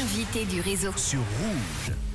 l'invité du réseau. sur Rouge.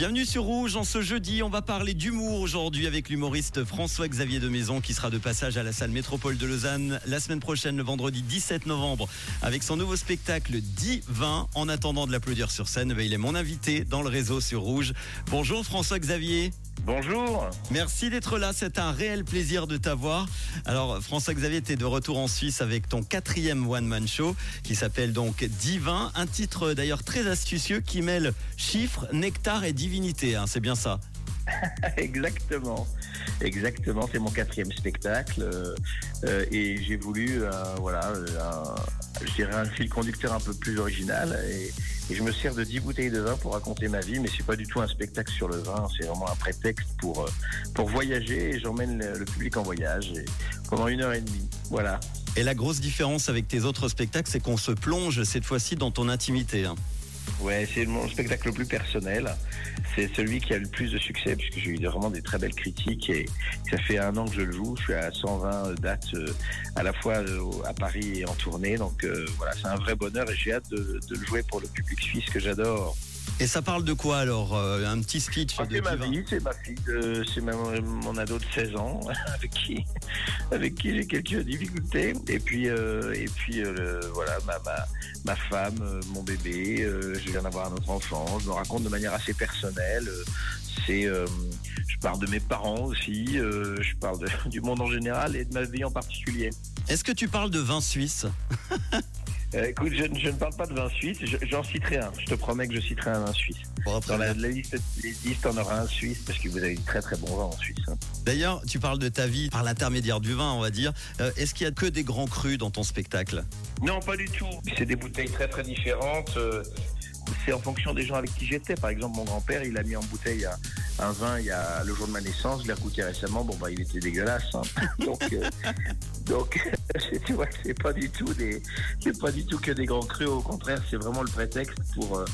Bienvenue sur Rouge. En ce jeudi, on va parler d'humour aujourd'hui avec l'humoriste François-Xavier de Maison qui sera de passage à la salle Métropole de Lausanne la semaine prochaine, le vendredi 17 novembre, avec son nouveau spectacle 10-20. En attendant de l'applaudir sur scène, ben, il est mon invité dans le réseau sur Rouge. Bonjour François-Xavier. Bonjour. Merci d'être là, c'est un réel plaisir de t'avoir. Alors François-Xavier, tu es de retour en Suisse avec ton quatrième one-man show qui s'appelle donc Divin, un titre d'ailleurs très astucieux qui mêle chiffres, nectar et divinité, hein, c'est bien ça Exactement. Exactement. C'est mon quatrième spectacle euh, euh, et j'ai voulu, euh, voilà, un, je dirais un fil conducteur un peu plus original et, et je me sers de 10 bouteilles de vin pour raconter ma vie, mais c'est pas du tout un spectacle sur le vin. C'est vraiment un prétexte pour pour voyager et j'emmène le, le public en voyage et pendant une heure et demie. Voilà. Et la grosse différence avec tes autres spectacles, c'est qu'on se plonge cette fois-ci dans ton intimité. hein. Ouais, c'est mon spectacle le plus personnel. C'est celui qui a le plus de succès puisque j'ai eu vraiment des très belles critiques et ça fait un an que je le joue. Je suis à 120 dates euh, à la fois euh, à Paris et en tournée. Donc euh, voilà, c'est un vrai bonheur et j'ai hâte de, de le jouer pour le public suisse que j'adore. Et ça parle de quoi alors Euh, Un petit speech Ah, de c'est ma vie, c'est ma fille, c'est mon ado de 16 ans avec qui, avec qui j'ai quelques difficultés. Et puis, euh, et puis euh, voilà, ma, ma, ma femme, mon bébé, euh, je viens d'avoir un autre enfant. Je me raconte de manière assez personnelle. C'est, je parle de mes parents aussi. je parle de- du monde en général et de ma vie en particulier. Est-ce que tu parles de vin suisse? Euh, écoute, je, ne- je ne parle pas de vin suisse. je- J'en citerai un. Je te promets que je citerai un vin suisse. Bon, après, Dans la, la liste, les listes, on aura un suisse parce que vous avez du très très bon vin en Suisse. hein. D'ailleurs, tu parles de ta vie par l'intermédiaire du vin, on va dire. Euh, Est-ce qu'il y a que des grands crus dans ton spectacle? Non, pas du tout. C'est des bouteilles très très différentes. euh, C'est en fonction des gens avec qui j'étais. Par exemple, mon grand-père, il a mis en bouteille un, un vin il y a le jour de ma naissance. Je l'ai goûté récemment. Bon, bah, il était dégueulasse. hein. Donc, euh, donc, tu vois, c'est pas du tout des, c'est pas du tout que des grands crus. Au contraire, c'est vraiment le prétexte pour. euh,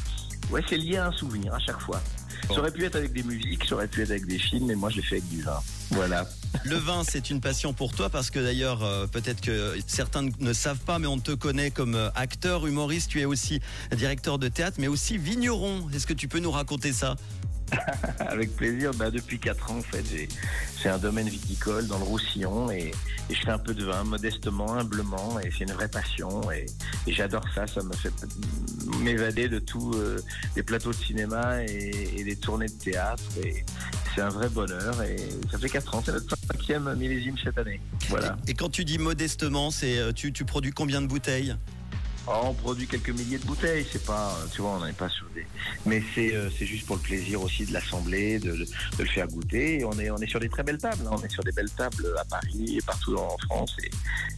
ouais, c'est lié à un souvenir à chaque fois. Ça aurait pu être avec des musiques, ça aurait pu être avec des films, mais moi, je l'ai fait avec du vin. Voilà. Le vin, c'est une passion pour toi parce que d'ailleurs, euh, peut-être que certains ne savent pas, mais on te connaît comme acteur, humoriste. Tu es aussi directeur de théâtre, mais aussi vigneron. Est-ce que tu peux nous raconter ça? Avec plaisir. Bah, depuis 4 ans, en fait, j'ai, un domaine viticole dans le Roussillon et, je fais un peu de vin modestement, humblement et c'est une vraie passion et, j'adore ça. Ça me fait m'évader de tous euh, les plateaux de cinéma et, et des tournées de théâtre et c'est un vrai bonheur et ça fait 4 ans. C'est notre cinquième millésime cette année. Voilà. Et quand tu dis modestement, c'est euh, tu, produis combien de bouteilles? On produit quelques milliers de bouteilles, c'est pas, tu vois, on n'est pas sur des, mais c'est euh, c'est juste pour le plaisir aussi de l'assembler, de, de, de le faire goûter. Et on est on est sur des très belles tables, hein. on est sur des belles tables à Paris et partout en France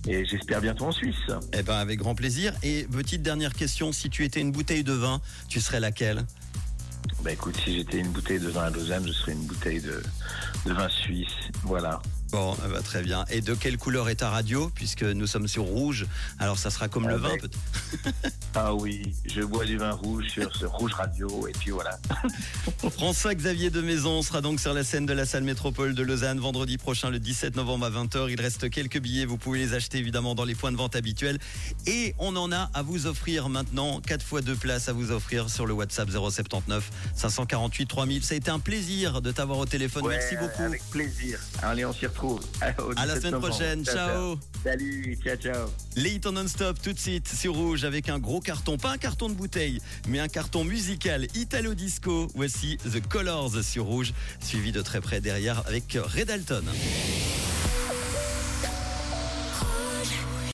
et, et j'espère bientôt en Suisse. Eh ben, avec grand plaisir. Et petite dernière question, si tu étais une bouteille de vin, tu serais laquelle? Bah écoute, si j'étais une bouteille de vin à Lausanne, je serais une bouteille de, de vin suisse. Voilà. Bon, eh ben, très bien. Et de quelle couleur est ta radio Puisque nous sommes sur rouge, alors ça sera comme Ah le vin ben. peut-être. Ah oui, je bois du vin rouge sur ce rouge radio et puis voilà. François-Xavier de Maison sera donc sur la scène de la salle métropole de Lausanne vendredi prochain le 17 novembre à 20h. Il reste quelques billets, vous pouvez les acheter évidemment dans les points de vente habituels. Et on en a à vous offrir maintenant, 4 fois 2 places à vous offrir sur le WhatsApp 079 548 3000. Ça a été un plaisir de t'avoir au téléphone. Ouais, Merci beaucoup. Avec plaisir. Allez, on s'y retrouve. Au À la 17 semaine novembre. prochaine. Ciao. Salut, ciao ciao. Les hits en non-stop tout de suite sur Rouge avec un gros carton, pas un carton de bouteille, mais un carton musical Italo Disco. Voici The Colors sur Rouge, suivi de très près derrière avec Red Alton.